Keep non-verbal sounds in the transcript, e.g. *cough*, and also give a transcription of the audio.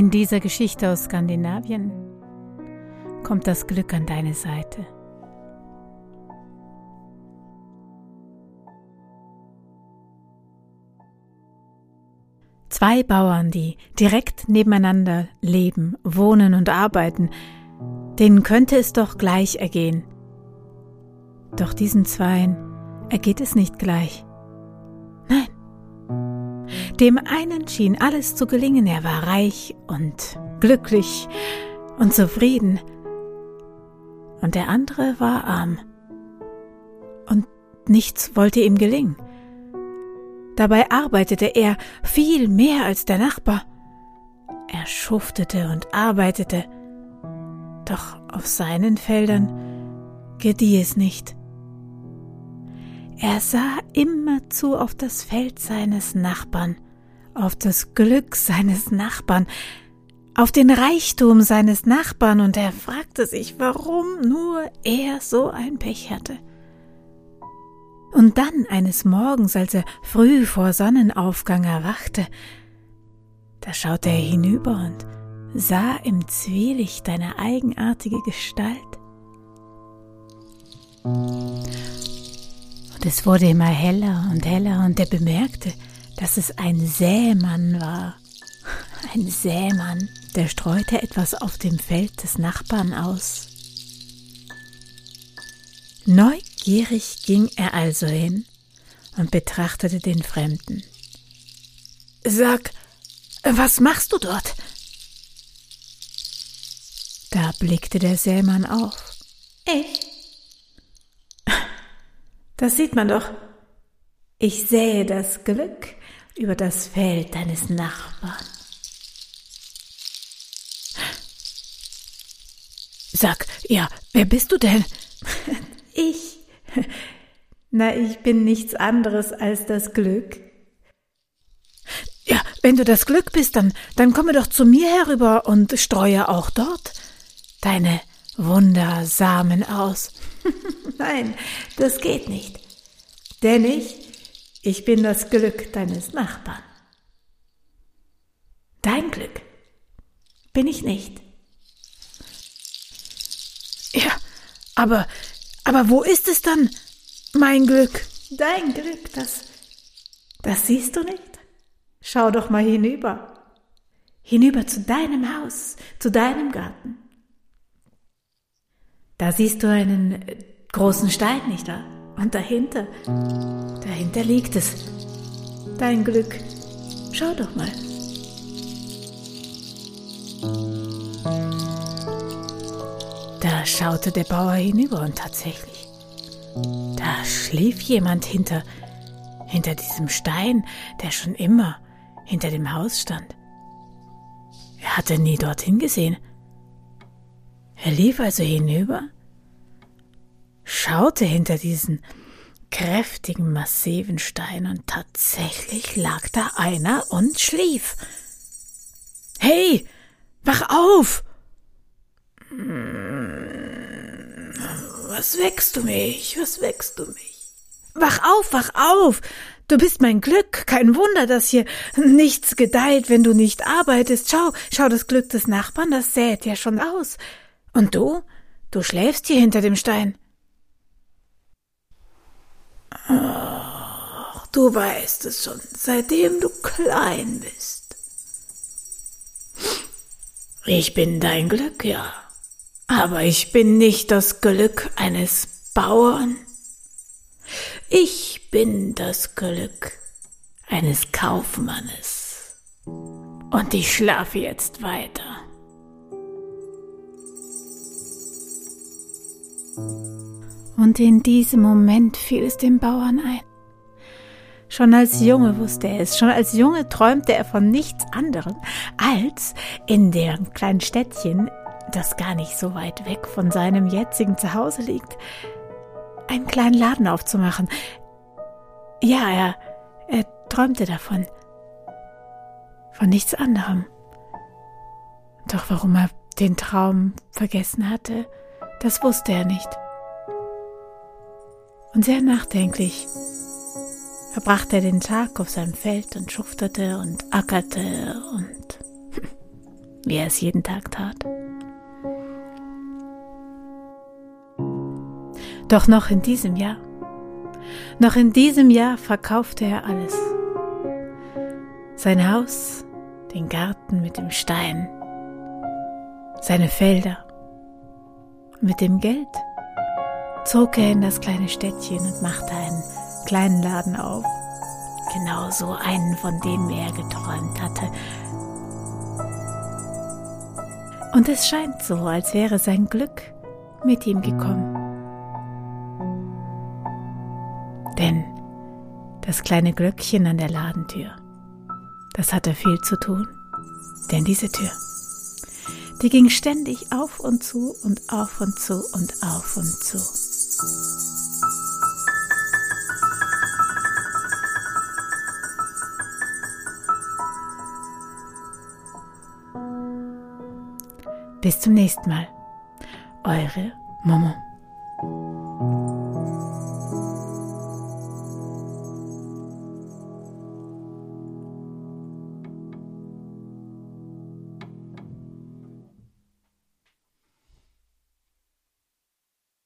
In dieser Geschichte aus Skandinavien kommt das Glück an deine Seite. Zwei Bauern, die direkt nebeneinander leben, wohnen und arbeiten, denen könnte es doch gleich ergehen. Doch diesen Zweien ergeht es nicht gleich. Dem einen schien alles zu gelingen, er war reich und glücklich und zufrieden, und der andere war arm, und nichts wollte ihm gelingen. Dabei arbeitete er viel mehr als der Nachbar. Er schuftete und arbeitete, doch auf seinen Feldern gedieh es nicht. Er sah immerzu auf das Feld seines Nachbarn, auf das Glück seines Nachbarn, auf den Reichtum seines Nachbarn, und er fragte sich, warum nur er so ein Pech hatte. Und dann eines Morgens, als er früh vor Sonnenaufgang erwachte, da schaute er hinüber und sah im Zwielicht eine eigenartige Gestalt. Und es wurde immer heller und heller, und er bemerkte, dass es ein Sämann war. *laughs* Ein Sämann, der streute etwas auf dem Feld des Nachbarn aus. Neugierig ging er also hin und betrachtete den Fremden. Sag, was machst du dort? Da blickte der Sämann auf. Ich? *laughs* Das sieht man doch. Ich sähe das Glück über das Feld deines Nachbarn. Sag, ja, wer bist du denn? *laughs* Ich. Na, ich bin nichts anderes als das Glück. Ja, wenn du das Glück bist, dann, dann komme doch zu mir herüber und streue auch dort deine Wundersamen aus. *laughs* Nein, das geht nicht. Denn ich, ich bin das Glück deines Nachbarn. Dein Glück bin ich nicht. Ja, aber, aber wo ist es dann, mein Glück? Dein Glück, das, das siehst du nicht? Schau doch mal hinüber. Hinüber zu deinem Haus, zu deinem Garten. Da siehst du einen äh, großen Stein, nicht wahr? Und dahinter, dahinter liegt es. Dein Glück. Schau doch mal. Da schaute der Bauer hinüber und tatsächlich, da schlief jemand hinter, hinter diesem Stein, der schon immer hinter dem Haus stand. Er hatte nie dorthin gesehen. Er lief also hinüber, schaute hinter diesen kräftigen, massiven Stein und tatsächlich lag da einer und schlief. Hey, wach auf! Was weckst du mich? Was weckst du mich? Wach auf, wach auf! Du bist mein Glück. Kein Wunder, dass hier nichts gedeiht, wenn du nicht arbeitest. Schau, schau das Glück des Nachbarn, das sät ja schon aus. Und du? Du schläfst hier hinter dem Stein. Ach, du weißt es schon, seitdem du klein bist. Ich bin dein Glück, ja. Aber ich bin nicht das Glück eines Bauern. Ich bin das Glück eines Kaufmannes. Und ich schlafe jetzt weiter. Und in diesem Moment fiel es dem Bauern ein. Schon als Junge wusste er es, schon als Junge träumte er von nichts anderem, als in dem kleinen Städtchen, das gar nicht so weit weg von seinem jetzigen Zuhause liegt, einen kleinen Laden aufzumachen. Ja, er, er träumte davon. Von nichts anderem. Doch warum er den Traum vergessen hatte, das wusste er nicht. Und sehr nachdenklich verbrachte er den Tag auf seinem Feld und schuftete und ackerte und *laughs* wie er es jeden Tag tat. Doch noch in diesem Jahr, noch in diesem Jahr verkaufte er alles. Sein Haus, den Garten mit dem Stein, seine Felder. Mit dem Geld zog er in das kleine Städtchen und machte einen kleinen Laden auf. Genau so einen, von dem er geträumt hatte. Und es scheint so, als wäre sein Glück mit ihm gekommen. Denn das kleine Glöckchen an der Ladentür, das hatte viel zu tun. Denn diese Tür, die ging ständig auf und zu und auf und zu und auf und zu. Bis zum nächsten Mal. Eure Momo.